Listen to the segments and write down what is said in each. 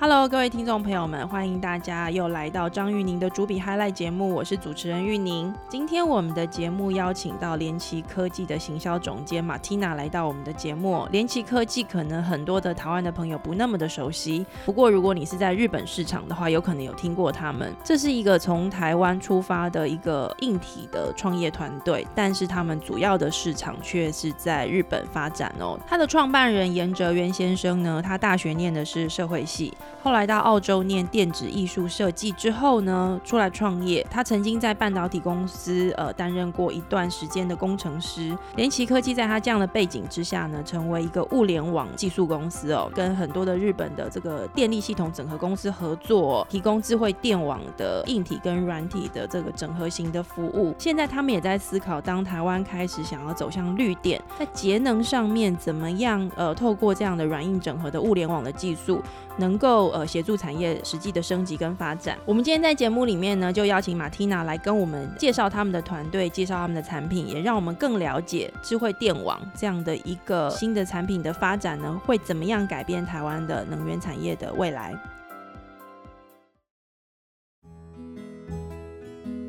Hello，各位听众朋友们，欢迎大家又来到张玉宁的主笔 Highlight 节目，我是主持人玉宁。今天我们的节目邀请到联奇科技的行销总监马蒂娜来到我们的节目。联奇科技可能很多的台湾的朋友不那么的熟悉，不过如果你是在日本市场的话，有可能有听过他们。这是一个从台湾出发的一个硬体的创业团队，但是他们主要的市场却是在日本发展哦。他的创办人严哲元先生呢，他大学念的是社会系。后来到澳洲念电子艺术设计之后呢，出来创业。他曾经在半导体公司呃担任过一段时间的工程师。联奇科技在他这样的背景之下呢，成为一个物联网技术公司哦，跟很多的日本的这个电力系统整合公司合作，提供智慧电网的硬体跟软体的这个整合型的服务。现在他们也在思考，当台湾开始想要走向绿电，在节能上面怎么样呃，透过这样的软硬整合的物联网的技术，能够协助产业实际的升级跟发展。我们今天在节目里面呢，就邀请马蒂娜来跟我们介绍他们的团队，介绍他们的产品，也让我们更了解智慧电网这样的一个新的产品的发展呢，会怎么样改变台湾的能源产业的未来。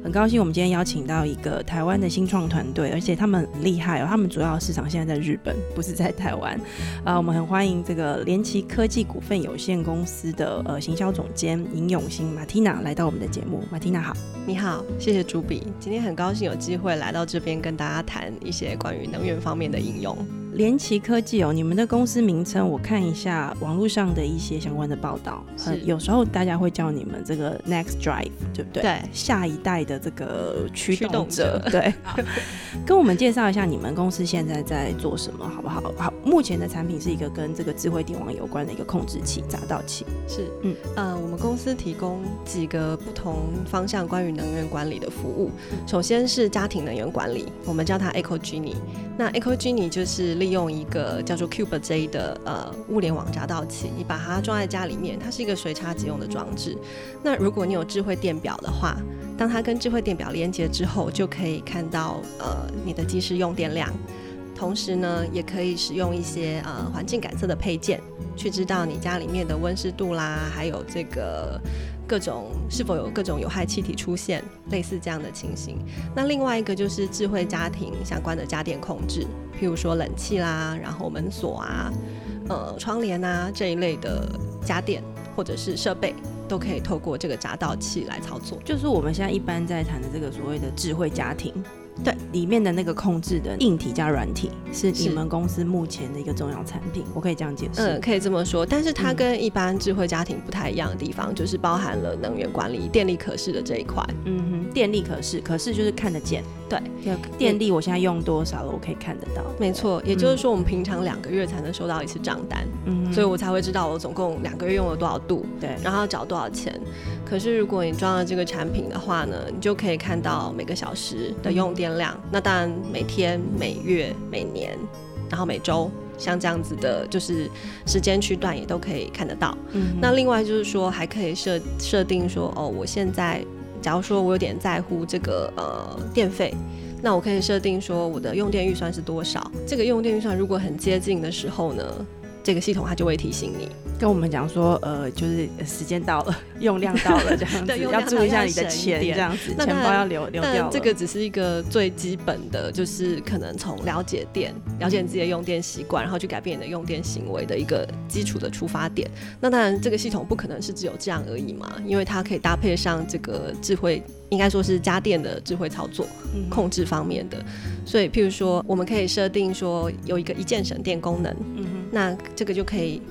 很高兴我们今天邀请到一个台湾的新创团队，而且他们很厉害哦。他们主要市场现在在日本，不是在台湾。啊，我们很欢迎这个联奇科技股份有限公司的呃行销总监尹永兴马蒂娜来到我们的节目。马蒂娜好，你好，谢谢朱比。今天很高兴有机会来到这边跟大家谈一些关于能源方面的应用。联奇科技哦，你们的公司名称我看一下网络上的一些相关的报道，是有时候大家会叫你们这个 Next Drive，对不对？对，下一代的这个驱驱动动者者，对。跟我们介绍一下你们公司现在在做什么，好不好？好，目前的产品是一个跟这个智慧电网有关的一个控制器、闸道器。是，嗯嗯，呃，我们公司提供几个不同方向关于能源管理的服务。首先是家庭能源管理，我们叫它 Eco Genie。那 Eco Genie 就是利用一个叫做 Cube J 的呃物联网闸道器，你把它装在家里面，它是一个随插即用的装置。那如果你有智慧电表的话，当它跟智慧电表连接之后，就可以看到呃你的即时用电量。同时呢，也可以使用一些呃环境感测的配件，去知道你家里面的温湿度啦，还有这个各种是否有各种有害气体出现，类似这样的情形。那另外一个就是智慧家庭相关的家电控制，譬如说冷气啦，然后门锁啊、呃窗帘啊这一类的家电或者是设备，都可以透过这个闸道器来操作。就是我们现在一般在谈的这个所谓的智慧家庭，对里面的那个控制的硬体加软体，是你们公司目前的一个重要产品，我可以这样解释。嗯，可以这么说，但是它嗯跟一般智慧家庭不太一样的地方，就是包含了能源管理、电力可视的这一块。嗯哼，电力可视，可视就是看得见。对，电力我现在用多少了，我可以看得到。没错，也就是说，我们平常两个月才能收到一次账单，嗯，所以我才会知道我总共两个月用了多少度，对，然后要缴多少钱。可是如果你装了这个产品的话呢，你就可以看到每个小时的用电量。那当然，每天、每月、每年，然后每周，像这样子的，就是时间区段也都可以看得到。嗯那另外就是说，还可以设设定说，哦，我现在假如说我有点在乎这个呃电费，那我可以设定说我的用电预算是多少。这个用电预算如果很接近的时候呢，这个系统它就会提醒你。跟我们讲说，呃，就是呃时间到了，用量到了，这样子，对要注意一下你的钱，这样子，钱包要留留掉这个只是一个最基本的，就是可能从了解电、了解你自己的用电习惯，然后去改变你的用电行为的一个基础的出发点。那当然，这个系统不可能是只有这样而已嘛，因为它可以搭配上这个智慧，应该说是家电的智慧操作嗯控制方面的。所以，譬如说，我们可以设定说有一个一键省电功能，那这个就可以。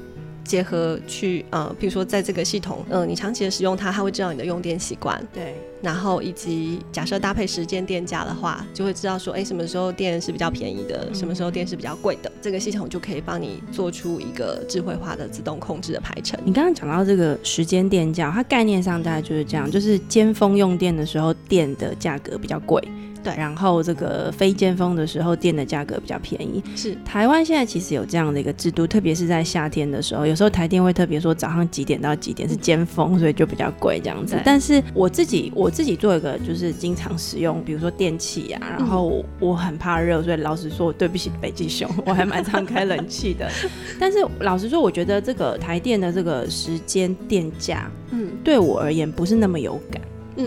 结合去呃，譬如说在这个系统，嗯、你长期的使用它，它会知道你的用电习惯，对，然后以及假设搭配时间电价的话，就会知道说，哎，什么时候电是比较便宜的，嗯什么时候电是比较贵的。这个系统就可以帮你做出一个智慧化的自动控制的排程。你刚刚讲到这个时间电价，它概念上大概就是这样，就是尖峰用电的时候，电的价格比较贵。对然后这个非尖峰的时候，电的价格比较便宜。是台湾现在其实有这样的一个制度，特别是在夏天的时候，有时候台电会特别说早上几点到几点是尖峰，所以就比较贵这样子。但是我自己我我自己做一个就是经常使用，比如说电器啊，然后我很怕热，所以老实说，对不起北极熊，我还蛮常开冷气的。但是老实说，我觉得这个台电的这个时间电价，嗯，对我而言不是那么有感。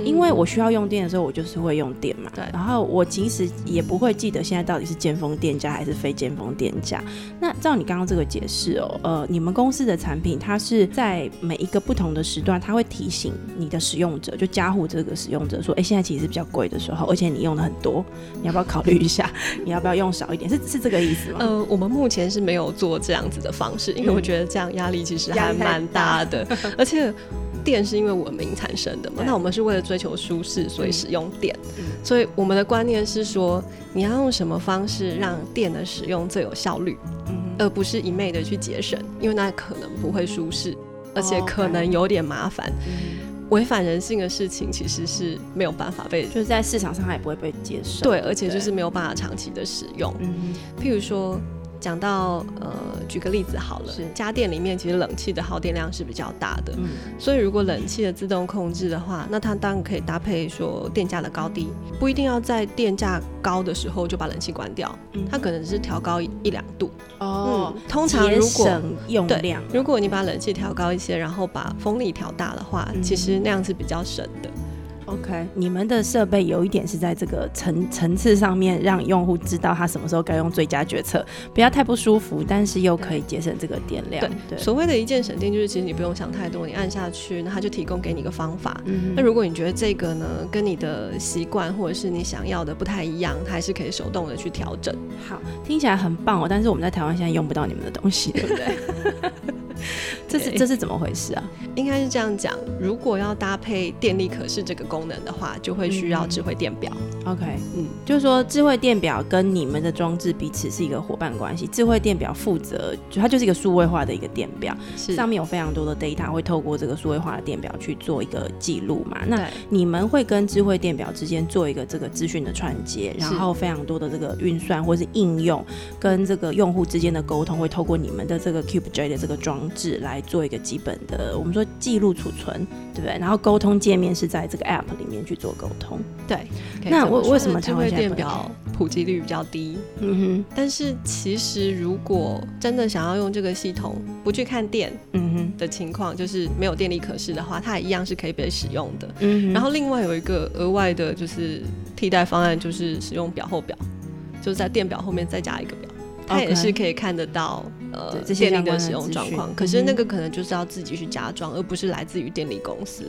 因为我需要用电的时候，我就是会用电嘛。对。然后我其实也不会记得现在到底是尖峰电价还是非尖峰电价。那照你刚刚这个解释哦，呃，你们公司的产品它是在每一个不同的时段，它会提醒你的使用者，就加护这个使用者说，哎，现在其实是比较贵的时候，而且你用的很多，你要不要考虑一下？你要不要用少一点？是是这个意思吗？呃，我们目前是没有做这样子的方式，因为我觉得这样压力其实还蛮大的，而且。电是因为文明产生的嘛？那我们是为了追求舒适，所以使用电。所以我们的观念是说，你要用什么方式让电的使用最有效率，而不是一昧的去节省，因为那可能不会舒适，而且可能有点麻烦。违反人性的事情其实是没有办法被，就是在市场上它也不会被接受。对，而且就是没有办法长期的使用。譬如说。讲到呃，举个例子好了，家电里面其实冷气的耗电量是比较大的，嗯，所以如果冷气的自动控制的话，那它当然可以搭配说电价的高低，不一定要在电价高的时候就把冷气关掉，嗯，它可能是调高一两度，哦，通常如果用量，如果你把冷气调高一些，然后把风力调大的话，其实那样是比较省的。OK，你们的设备有一点是在这个层层次上面，让用户知道他什么时候该用最佳决策，不要太不舒服，但是又可以节省这个电量。对，所谓的一键省电，就是其实你不用想太多，你按下去，那他就提供给你一个方法。嗯那如果你觉得这个呢，跟你的习惯或者是你想要的不太一样，它还是可以手动的去调整。好，听起来很棒哦，但是我们在台湾现在用不到你们的东西，对不对？这是这是怎么回事啊？应该是这样讲，如果要搭配电力可视这个功能的话，就会需要智慧电表。OK，嗯，就是说智慧电表跟你们的装置彼此是一个伙伴关系。智慧电表负责，就它就是一个数位化的一个电表，是上面有非常多的 data 会透过这个数位化的电表去做一个记录嘛。那你们会跟智慧电表之间做一个这个资讯的串接，然后非常多的这个运算或是应用跟这个用户之间的沟通，会透过你们的这个 Cube J 的这个装置来做一个基本的，我们说记录储存，对不对？然后沟通界面是在这个 App 里面去做沟通。对，那为为什么智慧电表普及率比较低？嗯哼。但是其实如果真的想要用这个系统，不去看电，嗯哼的情况，就是没有电力可视的话，它也一样是可以被使用的。嗯。然后另外有一个额外的，就是替代方案，就是使用表后表，就是在电表后面再加一个表。它也是可以看得到呃电力的使用状况，可是那个可能就是要自己去加装，而不是来自于电力公司。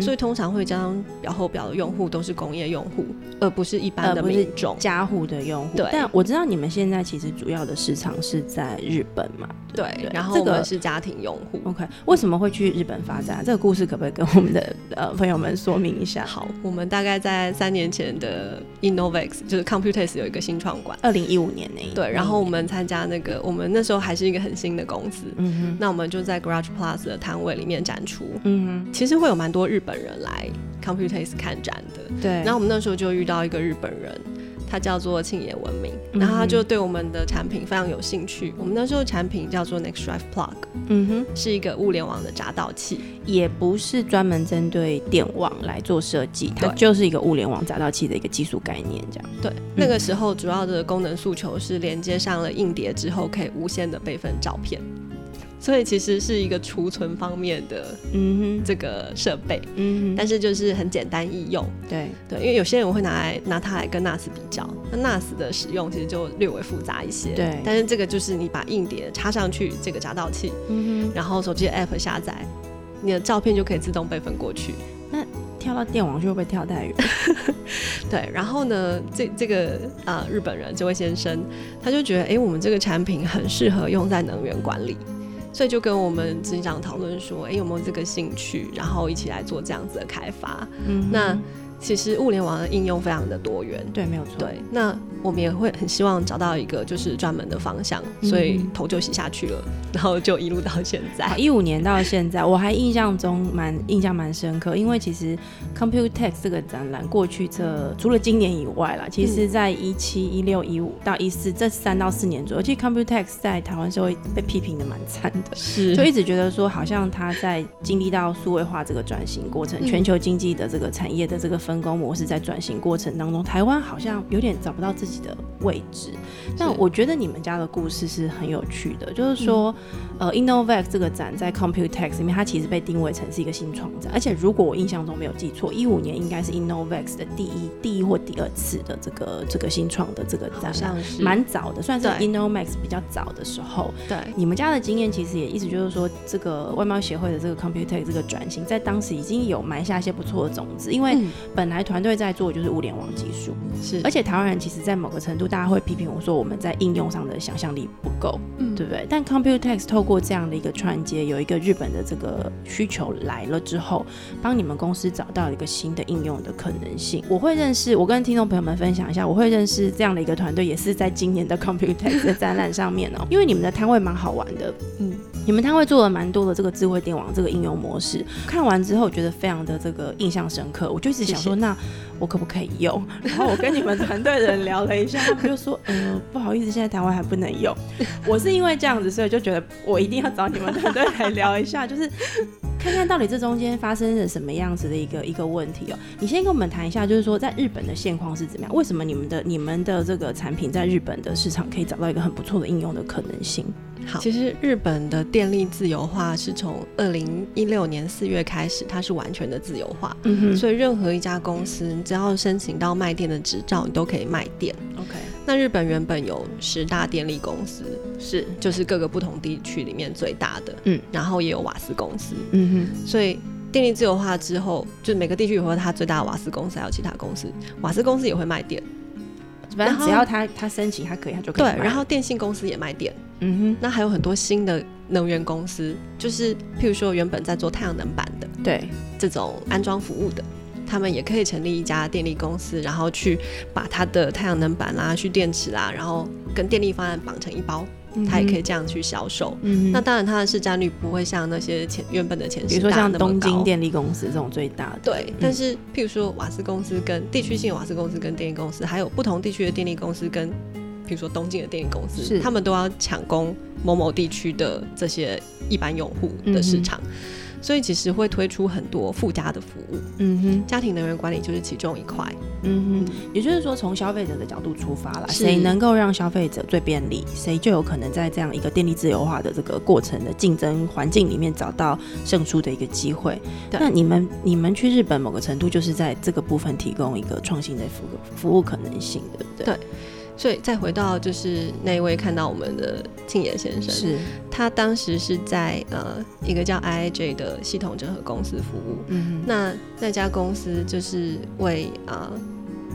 所以通常会将表后表的用户都是工业用户，而不是一般的民众家户的用户。对，但我知道你们现在其实主要的市场是在日本嘛？对，然后这个是家庭用户。OK，为什么会去日本发展？这个故事可不可以跟我们的呃朋友们说明一下？好，我们大概在三年前的 Innovex 就是 Computex 有一个新创馆，二零一五年那一。对，然后我们。参加那个，我们那时候还是一个很新的公司，嗯哼，那我们就在 Garage Plus 的摊位里面展出，嗯哼，其实会有蛮多日本人来 Computex 看展的，对，然后我们那时候就遇到一个日本人。他叫做庆野文明，然后他就对我们的产品非常有兴趣。我们那时候产品叫做 Next Drive Plug，嗯哼，是一个物联网的闸道器，也不是专门针对电网来做设计，它就是一个物联网闸道器的一个技术概念，这样。对，那个时候主要的功能诉求是连接上了硬碟之后，可以无限的备份照片。所以其实是一个储存方面的，嗯哼，这个设备，嗯哼，但是就是很简单易用，对。对，因为有些人会拿来拿它来跟 NAS 比较，那 NAS 的使用其实就略微复杂一些，对，但是这个就是你把硬碟插上去这个闸道器，嗯哼，然后手机的 App 下载，你的照片就可以自动备份过去。那跳到电网就会被跳太远，对，然后呢，这这个啊日本人这位先生他就觉得，哎，我们这个产品很适合用在能源管理。所以就跟我们执行长讨论说，哎，有没有这个兴趣，然后一起来做这样子的开发。嗯，那其实物联网的应用非常的多元。对，没有错。对，那我们也会很希望找到一个就是专门的方向，所以头就洗下去了，然后就一路到现在。一五年到现在，我还印象中蛮印象蛮深刻，因为其实 Computex 这个展览过去这除了今年以外啦，其实在一七、一六、一五到一四这三到四年左右，其实 Computex 在台湾社会被批评的蛮惨的，是。就一直觉得说好像他在经历到数位化这个转型过程，全球经济的这个产业的这个分工模式在转型过程当中，台湾好像有点找不到自己的位置。但我觉得你们家的故事是很有趣的，就是说，呃，Innovex 这个展在 Computex 里面，它其实被定位成是一个新创展，而且如果我印象中没有记错，一五年应该是 Innovex 的第一、第一或第二次的这个这个新创的这个展，像是。蛮早的，算是 Innovex 比较早的时候。对，你们家的经验其实也意思就是说，这个外贸协会的这个 Computex 这个转型，在当时已经有埋下一些不错的种子，因为本来团队在做就是物联网技术，是，而且台湾人其实在某个程度，大家会批评我说我们在应用上的想象力不够，嗯，对不对？但 Computex 透过这样的一个串接，有一个日本的这个需求来了之后，帮你们公司找到一个新的应用的可能性。我会认识，我跟听众朋友们分享一下，我会认识这样的一个团队，也是在今年的 Computex 的展览上面哦，因为你们的摊位蛮好玩的，嗯，你们摊位做了蛮多的这个智慧电网这个应用模式，看完之后觉得非常的这个印象深刻，我就一直想说，那我可不可以用？然后我跟你们团队的人聊了一下，他们就说，呃，不好意思，现在台湾还不能用。我是因为这样子，所以就觉得我一定要找你们团队来聊一下，就是看看到底这中间发生了什么样子的一个一个问题哦。你先跟我们谈一下，就是说在日本的现况是怎么样？为什么你们的你们的这个产品在日本的市场可以找到一个很不错的应用的可能性？好，其实日本的电力自由化是从二零一六年四月开始，它是完全的自由化，嗯哼，所以任何一家公司只要申请到卖电的执照，你都可以卖电。OK，那日本原本有十大电力公司，是就是各个不同地区里面最大的，嗯，然后也有瓦斯公司，嗯哼，所以电力自由化之后，就每个地区有它最大的瓦斯公司，还有其他公司，瓦斯公司也会卖电。反正只要他他申请，他可以，他就可以。对，然后电信公司也卖电。嗯哼。那还有很多新的能源公司，就是譬如说原本在做太阳能板的，对，这种安装服务的，他们也可以成立一家电力公司，然后去把它的太阳能板啦、蓄电池啦，然后跟电力方案绑成一包。它也可以这样去销售，那当然它的市占率不会像那些前原本的前，比如说像东京电力公司这种最大的。对，但是譬如说瓦斯公司跟地区性瓦斯公司跟电力公司，还有不同地区的电力公司跟，比如说东京的电力公司，他们都要抢攻某某地区的这些一般用户的市场。所以其实会推出很多附加的服务，嗯哼，家庭能源管理就是其中一块，嗯哼，也就是说从消费者的角度出发啦，谁能够让消费者最便利，谁就有可能在这样一个电力自由化的这个过程的竞争环境里面找到胜出的一个机会。那你们你们去日本某个程度就是在这个部分提供一个创新的服服务可能性，对不对？对。所以再回到就是那一位看到我们的庆野先生，是。他当时是在呃一个叫 IIJ 的系统整合公司服务，嗯，那那家公司就是为啊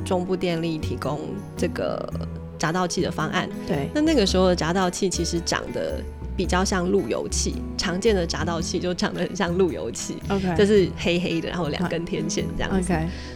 中部电力提供这个闸道器的方案，对，那那个时候的闸道器其实长得比较像路由器，常见的闸道器就长得很像路由器，OK，就是黑黑的，然后两根天线这样子。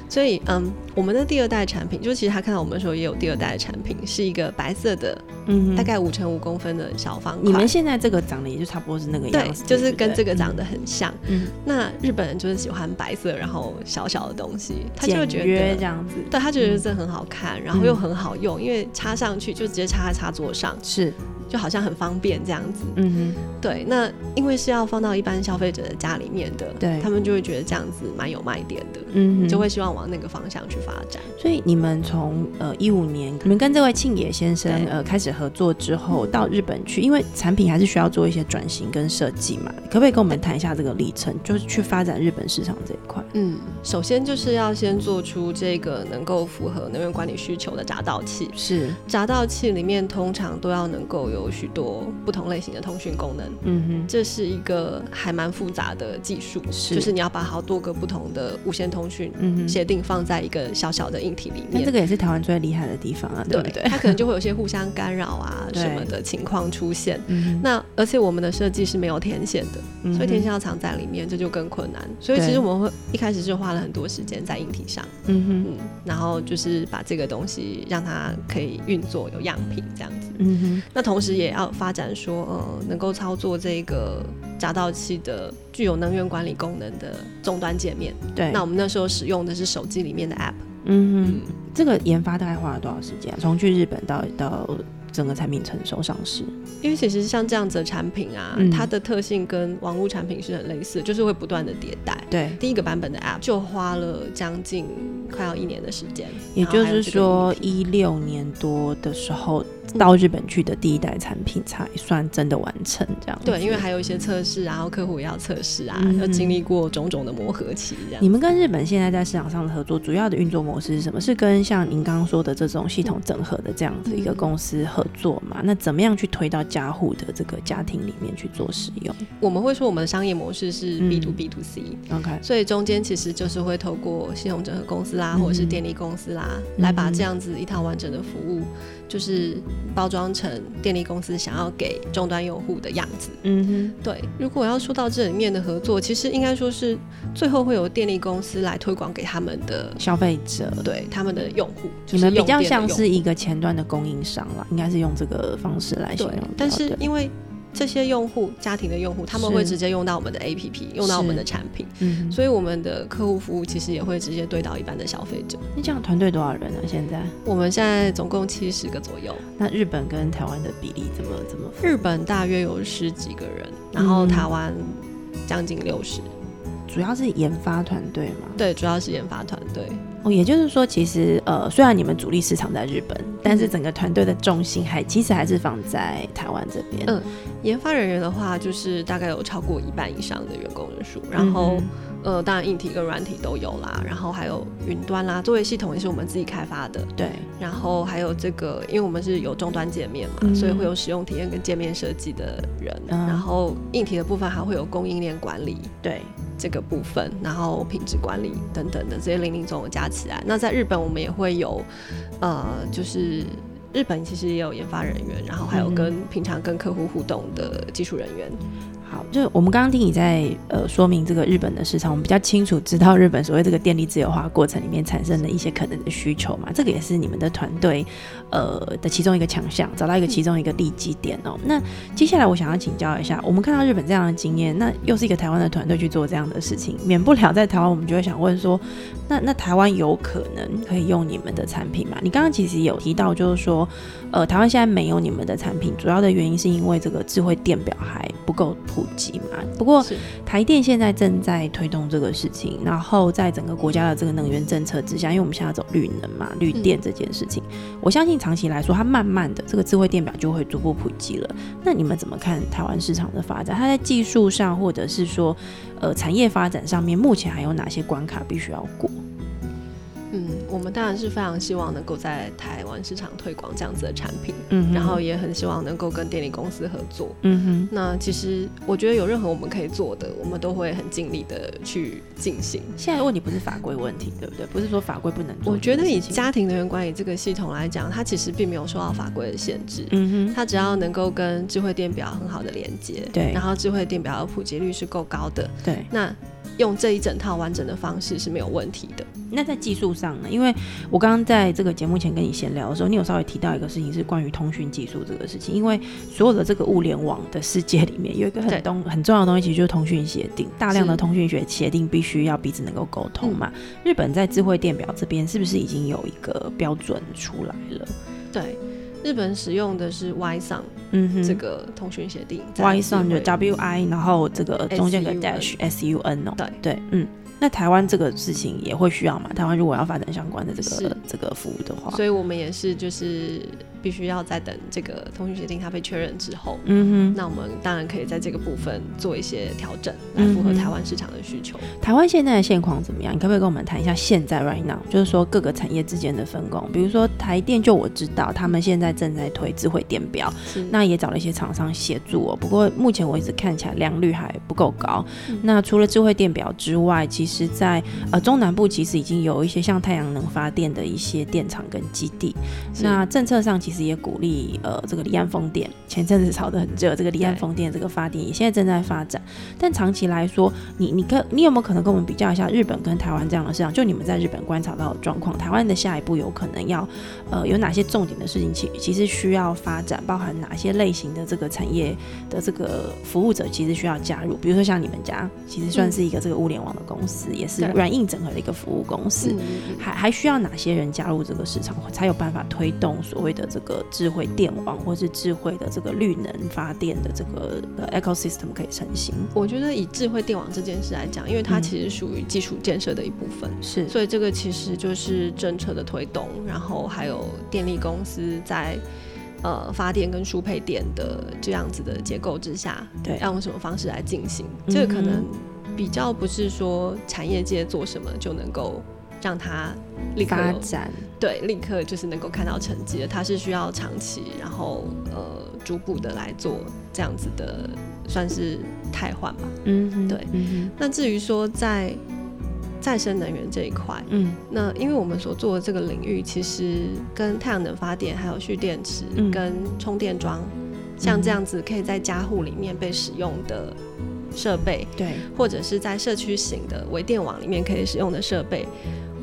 所以，嗯，我们的第二代产品，就其实他看到我们的时候也有第二代的产品，是一个白色的，嗯，大概五乘五公分的小方块。你们现在这个长得也就差不多是那个样子，就是跟这个长得很像。嗯，那日本人就是喜欢白色，然后小小的东西，他就觉得这样子，对他觉得这很好看，然后又很好用，因为插上去就直接插在插座上，是。就好像很方便这样子，嗯哼，对。那因为是要放到一般消费者的家里面的，对，他们就会觉得这样子蛮有卖点的，嗯哼，就会希望往那个方向去发展。所以你们从呃一五年，你们跟这位庆野先生呃开始合作之后，到日本去，因为产品还是需要做一些转型跟设计嘛，可不可以跟我们谈一下这个历程，就是去发展日本市场这一块？嗯，首先就是要先做出这个能够符合能源管理需求的闸道器，是闸道器里面通常都要能够有。许多不同类型的通讯功能。嗯哼，这是一个还蛮复杂的技术，是就是你要把好多个不同的无线通讯协定放在一个小小的硬体里面那这。个也是台湾最厉害的地方啊，对不对？它可能就会有些互相干扰啊 什么的情况出现。嗯哼，那而且我们的设计是没有天线的，嗯所以天线要藏在里面，这就更困难。所以其实我们会一开始就花了很多时间在硬体上，嗯哼，嗯，然后就是把这个东西让它可以运作，有样品这样子。嗯哼，那同时也要发展说，呃，能够操作这个闸道器的具有能源管理功能的终端界面。对，那我们那时候使用的是手机里面的 App。嗯哼，这个研发大概花了多少时间啊？从去日本到到整个产品成熟上市，因为其实像这样子的产品啊，嗯它的特性跟网络产品是很类似，就是会不断的迭代。对，第一个版本的 App 就花了将近快要一年的时间，也就是说一六年多的时候到日本去的第一代产品才算真的完成这样。对，因为还有一些测试，然后客户也要测试啊，嗯要经历过种种的磨合期，这样你。们跟日本现在在市场上的合作，主要的运作模式是什么？是跟像您刚刚说的这种系统整合的这样子一个嗯公司合作嘛？那怎么样去推到家户的这个家庭里面去做使用我们会说我们的商业模式是嗯 B to B to C，、？OK，所以中间其实就是会透过系统整合公司啦，嗯或者是电力公司啦，嗯来把这样子一套完整的服务，就是包装成电力公司想要给终端用户的样子。嗯对，如果要说到这里面的合作，其实应该说是最后会有电力公司来推广给他们的，，消费者。对他们的用户，就你们比较像是一个前端的供应商了，应该是用这个方式来形容对。，但是因为这些用户家庭的用户，他们是会直接用到我们的 APP，用到我们的产品，嗯，所以我们的客户服务其实也会直接对到一般的消费者。你这样团队多少人呢？现在？我们现在总共七十个左右，那日本跟台湾的比例怎么怎么？日本大约有十几个人，然后嗯台湾将近六十、主要是研发团队嘛？对，主要是研发团队。哦，也就是说，其实呃，虽然你们主力市场在日本，但是整个团队的重心还其实还是放在台湾这边。嗯研发人员的话，就是大概有超过一半以上的员工人数，然后、嗯呃，当然硬体跟软体都有啦，然后还有云端啦，作业系统也是我们自己开发的，对，然后还有这个，因为我们是有终端界面嘛，嗯所以会有使用体验跟界面设计的人，嗯然后硬体的部分还会有供应链管理对，这个部分，然后品质管理等等的这些零零总总加起来。那在日本我们也会有，呃，就是。日本其实也有研发人员，然后还有嗯跟、平常跟客户互动的技术人员。好，就我们刚刚听你在呃说明这个日本的市场，我们比较清楚知道日本所谓这个电力自由化过程里面产生的一些可能的需求嘛，这个也是你们的团队呃的其中一个强项，找到一个其中一个利基点哦。那接下来我想要请教一下，我们看到日本这样的经验，那又是一个台湾的团队去做这样的事情，免不了在台湾我们就会想问说，那那台湾有可能可以用你们的产品吗？你刚刚其实有提到，就是说，呃，台湾现在没有你们的产品，主要的原因是因为这个智慧电表还够普及嘛。不过台电现在正在推动这个事情，然后在整个国家的这个能源政策之下，因为我们现在走绿能嘛，绿电这件事情，我相信长期来说，它慢慢的这个智慧电表就会逐步普及了。那你们怎么看台湾市场的发展？它在技术上，或者是说，呃，产业发展上面，目前还有哪些关卡必须要过？嗯，我们当然是非常希望能够在台湾市场推广这样子的产品，嗯然后也很希望能够跟电力公司合作。嗯哼，那其实我觉得有任何我们可以做的，我们都会很尽力的去进行。现在问题不是法规问题，对不对？不是说法规不能做我。觉得以家庭能源管理这个系统来讲，它其实并没有受到法规的限制。嗯哼，它只要能够跟智慧电表很好的连接，对然后智慧电表的普及率是够高的，对。那用这一整套完整的方式是没有问题的。那在技术上呢？因为我刚刚在这个节目前跟你闲聊的时候，你有稍微提到一个事情是关于通讯技术这个事情。因为所有的这个物联网的世界里面，有一个很东很重要的东西，其实就是通讯协定。大量的通讯学协定必须要彼此能够沟通嘛。嗯日本在智慧电表这边是不是已经有一个标准出来了？对，日本使用的是 Y 上嗯哼，这个通讯协定 Y 上就就 W I，然后这个中间有个 dash S U N 哦。对对，嗯。那台湾这个事情也会需要嘛？台湾如果要发展相关的这个这个服务的话，所以我们也是就是必须要在等这个通讯协定它被确认之后，嗯哼，那我们当然可以在这个部分做一些调整，来符合台湾市场的需求。台湾现在的现况怎么样？你可不可以跟我们谈一下现在 right now，就是说各个产业之间的分工？比如说台电，就我知道他们现在正在推智慧电表，那也找了一些厂商协助哦。不过目前为止看起来良率还不够高。那除了智慧电表之外，其实在呃中南部其实已经有一些像太阳能发电的一些电厂跟基地。那政策上其实也鼓励呃这个离岸风电，前阵子炒得很热，这个离岸风电这个发电也现在正在发展。但长期来说，你你可你有没有可能跟我们比较一下日本跟台湾这样的市场？就你们在日本观察到的状况，台湾的下一步有可能要呃有哪些重点的事情？其其实需要发展，包含哪些类型的这个产业的这个服务者，其实需要加入。比如说像你们家，其实算是一个这个物联网的公司，也是软硬整合的一个服务公司。还还需要哪些人加入这个市场，才有办法推动所谓的这个智慧电网，或是智慧的这个绿能发电的这个 ecosystem 可以成型？我觉得以智慧电网这件事来讲，因为它其实属于基础建设的一部分，是，所以这个其实就是政策的推动，然后还有电力公司在呃发电跟输配电的这样子的结构之下，对，要用什么方式来进行？这个可能比较不是说产业界做什么就能够让它立刻发展，对，立刻就是能够看到成绩的，它是需要长期，然后呃逐步的来做这样子的，算是汰换吧。嗯，对。那至于说在再生能源这一块，嗯，那因为我们所做的这个领域，其实跟太阳能发电、还有蓄电池、跟充电桩，像这样子可以在家户里面被使用的设备，对，或者是在社区型的微电网里面可以使用的设备，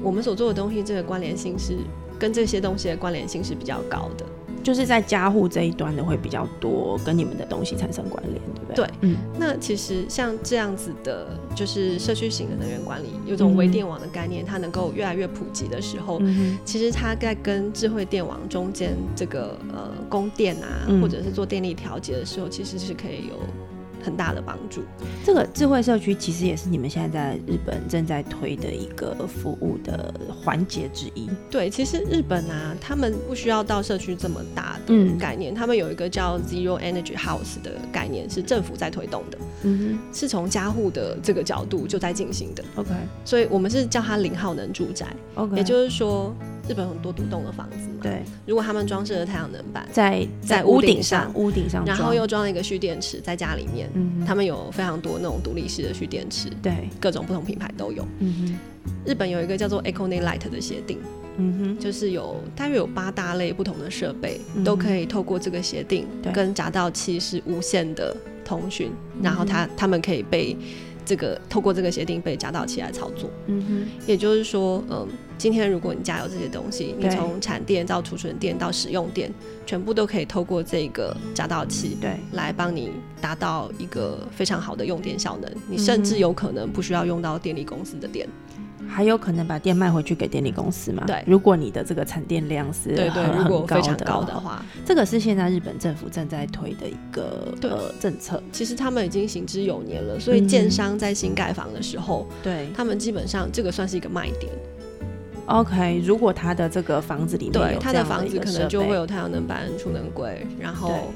我们所做的东西，这个关联性是跟这些东西的关联性是比较高的。就是在家户这一端的会比较多，跟你们的东西产生关联，对不对？对，嗯。那其实像这样子的，就是社区型的能源管理，有种微电网的概念，它能够越来越普及的时候，其实它在跟智慧电网中间这个呃供电啊，或者是做电力调节的时候，其实是可以有。很大的帮助。这个智慧社区其实也是你们现在在日本正在推的一个服务的环节之一。对，其实日本啊，他们不需要到社区这么大的概念，他们有一个叫 Zero Energy House 的概念，是政府在推动的。嗯哼，是从家户的这个角度就在进行的。OK，所以我们是叫它零耗能住宅。OK，也就是说。日本很多独栋的房子嘛，对，如果他们装设了太阳能板在在屋顶上，屋顶上，然后又装了一个蓄电池在家里面，嗯，他们有非常多那种独立式的蓄电池，对，各种不同品牌都有。嗯哼，日本有一个叫做 Econet Light 的协定，嗯哼，就是有大约有八大类不同的设备都可以透过这个协定跟闸道器是无线的通讯，然后它他们可以被。这个透过这个协定被夹道器来操作，嗯哼，也就是说，嗯，今天如果你家有这些东西，你从产电到储存电到使用电，全部都可以透过这个夹到器对。来帮你达到一个非常好的用电效能，你甚至有可能不需要用到电力公司的电。还有可能把店卖回去给电力公司嘛？对，如果你的这个产电量是对对，如果非常高的话，这个是现在日本政府正在推的一个呃政策。其实他们已经行之有年了，所以建商在新盖房的时候，对他们基本上这个算是一个卖点。OK，如果他的这个房子里面有他的房子，可能就会有太阳能板、储能柜，然后。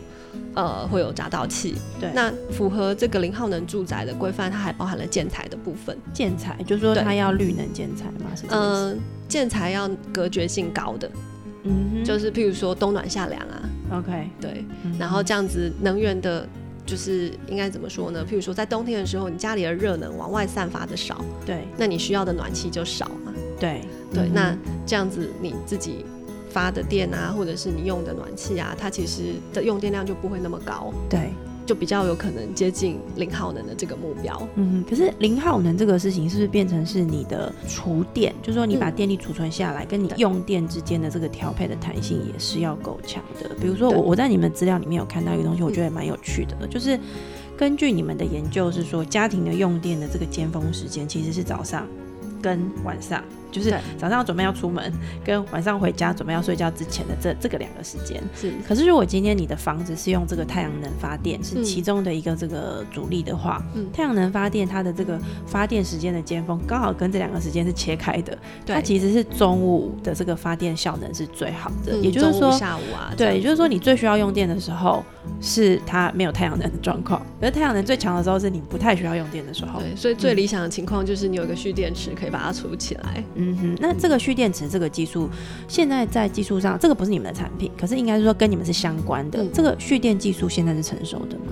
呃，会有闸道器，对，那符合这个零耗能住宅的规范，它还包含了建材的部分。建材就是说它要绿能建材吗？是嗯，建材要隔绝性高的，嗯，就是譬如说冬暖夏凉啊。OK，对，然后这样子能源的，就是应该怎么说呢？譬如说在冬天的时候，你家里的热能往外散发的少，对，那你需要的暖气就少嘛。对，对，那这样子你自己。发的电啊，或者是你用的暖气啊，它其实的用电量就不会那么高，对，就比较有可能接近零耗能的这个目标。嗯，可是零耗能这个事情是不是变成是你的储电，就是说你把电力储存下来，跟你用电之间的这个调配的弹性也是要够强的。比如说我我在你们资料里面有看到一个东西，我觉得蛮有趣的，就是根据你们的研究是说，家庭的用电的这个尖峰时间其实是早上跟晚上。就是早上准备要出门，跟晚上回家准备要睡觉之前的这这个两个时间。是。可是如果今天你的房子是用这个太阳能发电，是嗯。其中的一个这个主力的话，嗯。太阳能发电它的这个发电时间的尖峰刚好跟这两个时间是切开的，它，其实是中午的这个发电效能是最好的，嗯也就是说。下午啊，对，也就是说，你最需要用电的时候是它没有太阳能的状况，而太阳能最强的时候是你不太需要用电的时候。对，所以最理想的情况就是你有一个蓄电池可以把它储起来。嗯哼，那这个蓄电池这个技术，现在在技术上，这个不是你们的产品，可是应该是说跟你们是相关的。嗯这个蓄电技术现在是成熟的吗？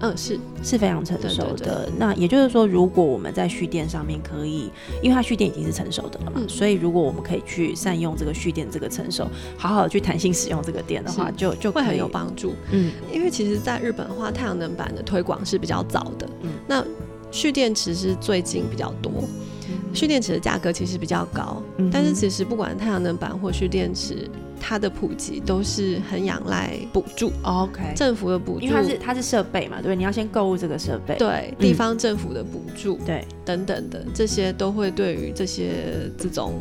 嗯，是是非常成熟的。对对对那也就是说，如果我们在蓄电上面可以，因为它蓄电已经是成熟的了嘛，嗯所以如果我们可以去善用这个蓄电这个成熟，好好的去弹性使用这个电的话，就就会很有帮助。嗯因为其实在日本的话，太阳能板的推广是比较早的。嗯那蓄电池是最近比较多，蓄电池的价格其实比较高，嗯但是其实不管太阳能板或蓄电池，它的普及都是很仰赖补助，OK，政府的补助，因为它是它是设备嘛，对不对？你要先购入这个设备，对地方政府的补助对，等等的，这些都会对于这些这种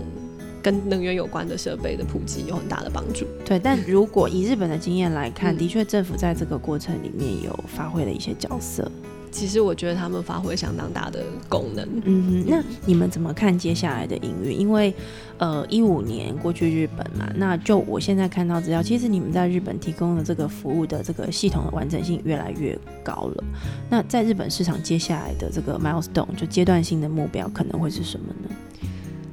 跟能源有关的设备的普及有很大的帮助。对，但 如果以日本的经验来看，嗯的确政府在这个过程里面有发挥了一些角色。其实我觉得他们发挥相当大的功能。嗯哼，那你们怎么看接下来的营运？因为呃，一五年过去日本嘛，那就我现在看到资料，其实你们在日本提供的这个服务的这个系统的完整性越来越高了。那在日本市场接下来的这个 milestone 就阶段性的目标可能会是什么呢？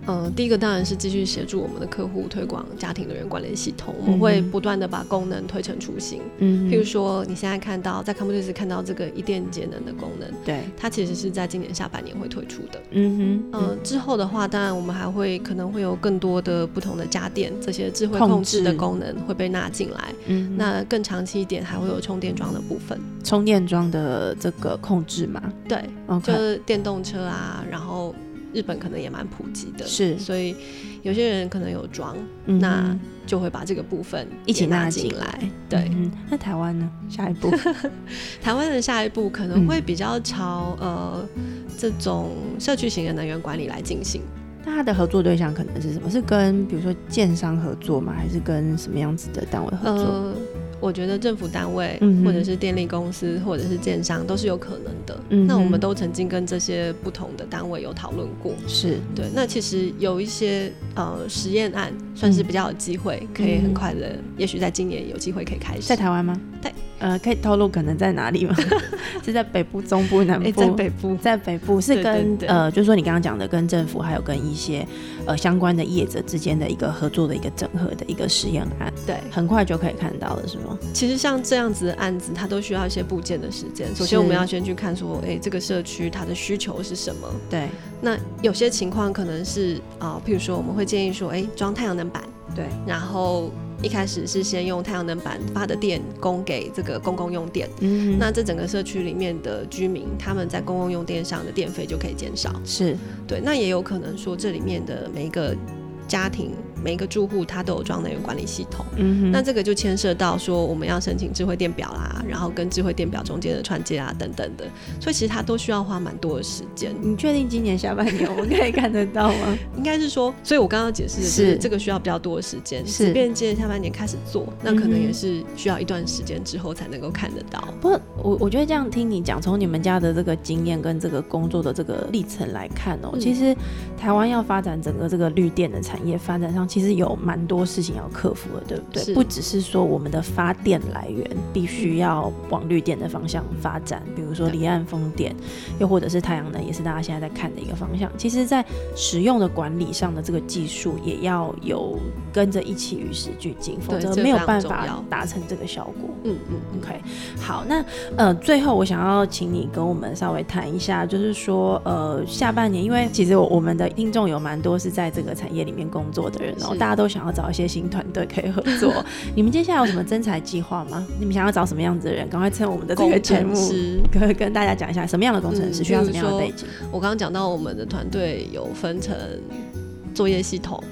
呃，第一个当然是继续协助我们的客户推广家庭的人管理系统，我们会不断的把功能推陈出新。嗯譬如说，你现在看到在 c o m p u t e 看到这个一电节能的功能，对，它其实是在今年下半年会推出的。嗯哼，呃，之后的话，当然我们还会可能会有更多的不同的家电这些智慧控控制的功能会被纳进来。嗯，那更长期一点，还会有充电桩的部分。充电桩的这个控制嘛对就是电动车啊，然后日本可能也蛮普及的，是所以有些人可能有装，嗯那就会把这个部分一起也纳纳进进来。对，嗯，那台湾呢？下一步，台湾的下一步可能会比较朝、呃这种社区型的能源管理来进行。那它的合作对象可能是什么？是跟比如说建商合作吗？还是跟什么样子的单位合作？呃，我觉得政府单位、嗯或者是电力公司或者是建商都是有可能的。嗯那我们都曾经跟这些不同的单位有讨论过。是，对，那其实有一些呃实验案算是比较有机会，可以很快的，也许在今年有机会可以开始。在台湾吗？对，呃，可以透露可能在哪里吗？是在北部、中部、南哎、部？在北部，在北部是对跟呃，就是说你刚刚讲的，跟政府还有跟一些呃相关的业者之间的一个合作的一个整合的一个实验案，对，很快就可以看到了，是吗？其实像这样子的案子，它都需要一些部件的时间。首先，我们要先去看说，哎、这个社区它的需求是什么。对那有些情况可能是啊、譬如说我们会建议说，哎、装太阳能板，对，然后一开始是先用太阳能板发的电供给这个公共用电。嗯，那这整个社区里面的居民，他们在公共用电上的电费就可以减少。是对，那也有可能说这里面的每一个家庭、每一个住户，他都有装能源管理系统。嗯哼，那这个就牵涉到说我们要申请智慧电表啦，然后跟智慧电表中间的串接啊等等的，所以其实它都需要花蛮多的时间。你确定今年下半年我们可以看得到吗？应该是说，所以我刚刚解释的是是这个需要比较多的时间，是即便今年下半年开始做，那可能也是需要一段时间之后才能够看得到。不过我我觉得这样听你讲，从你们家的这个经验跟这个工作的这个历程来看哦，嗯其实台湾要发展整个这个绿电的产业发展上，其实有蛮多事情要克服的，对不对？不只是说我们的发电来源必须要往绿电的方向发展，比如说离岸风电，又或者是太阳能，也是大家现在在看的一个方向。其实，在使用的管理上的这个技术，也要有跟着一起与时俱进，否对则没有办法达成这个效果。嗯嗯嗯 OK，好，那呃，最后我想要请你跟我们稍微谈一下，就是说呃，下半年，因为其实我我们的听众有蛮多是在这个产业里面工作的人哦，是大家都想要找一些新团队可以合作。你们接下来有什么增才计划吗？你们想要找什么样子的人？赶快趁我们的这个工节目跟 跟大家讲一下，什么样的工程师、嗯需要什么样的背景？我刚刚讲到我们的团队有分成作业系统，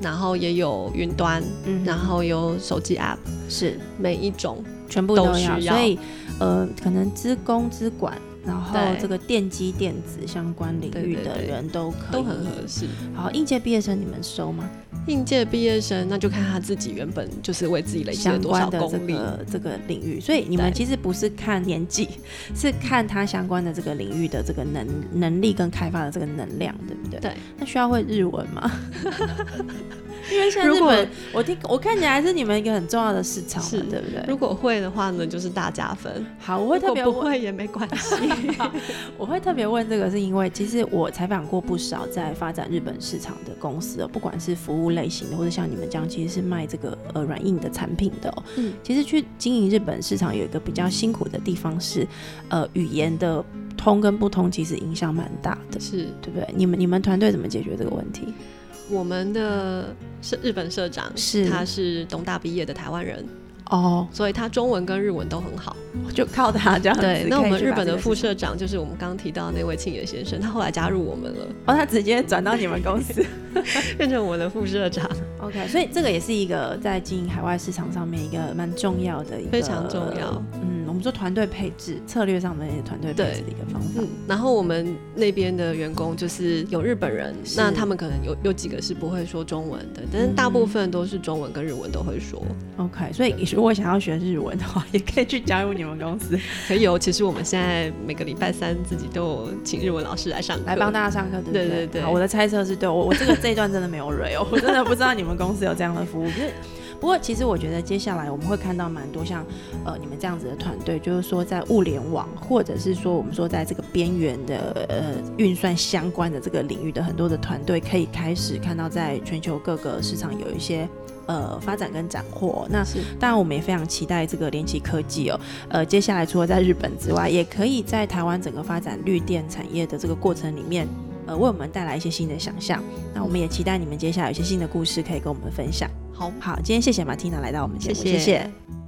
然后也有云端，嗯然后有手机 App，是。每一种全部都需要。所以呃，可能资工资管然后这个电机电子相关领域的人都可以，都很合适。好，应届毕业生你们收吗？应届毕业生，那就看他自己原本就是为自己累积多少关的这功力。个这个领域，所以你们其实不是看年纪，是看他相关的这个领域的这个能能力跟开发的这个能量，对不对？对。那需要会日文吗？因为现在日本，我听我看起来是你们一个很重要的市场嘛，是对不对？如果会的话呢，就是大加分；好，我会特别问，不会也没关系。我会特别问这个，是因为其实我采访过不少在发展日本市场的公司哦，不管是服务类型的，或者像你们这样其实是卖这个呃软硬的产品的哦。嗯其实去经营日本市场有一个比较辛苦的地方是，呃，语言的通跟不通其实影响蛮大的，是对不对？你们你们团队怎么解决这个问题？我们的社日本社长是他是东大毕业的台湾人，哦，所以他中文跟日文都很好。就靠他这样子。对，那我们日本的副社长就是我们刚刚提到的那位庆野先生，他后来加入我们了，哦，他直接转到你们公司。变成我们的副社长，OK，所以这个也是一个在经营海外市场上面一个蛮重要的一个非常重要。嗯，我们说团队配置策略上面的团队配置的一个方法。嗯，然后我们那边的员工就是有日本人，那他们可能有有几个是不会说中文的，但是大部分都是中文跟日文都会说。OK，所以如果想要学日文的话，也可以去加入你们公司，可以有，其实我们现在每个礼拜三自己都有请日文老师来上课，来帮大家上课，对不对？对对对好，我的猜测是对，我我这个这一段真的没有蕊哦，我真的不知道你们公司有这样的服务。不过其实我觉得接下来我们会看到蛮多像呃你们这样子的团队，就是说在物联网或者是说我们说在这个边缘的呃运算相关的这个领域的很多的团队，可以开始看到在全球各个市场有一些。呃，发展跟斩获。那是当然，我们也非常期待这个联奇科技哦。呃，接下来除了在日本之外，也可以在台湾整个发展绿电产业的这个过程里面，呃，为我们带来一些新的想象。那我们也期待你们接下来有一些新的故事可以跟我们分享。好，好，今天谢谢马蒂娜来到我们节目，谢谢谢谢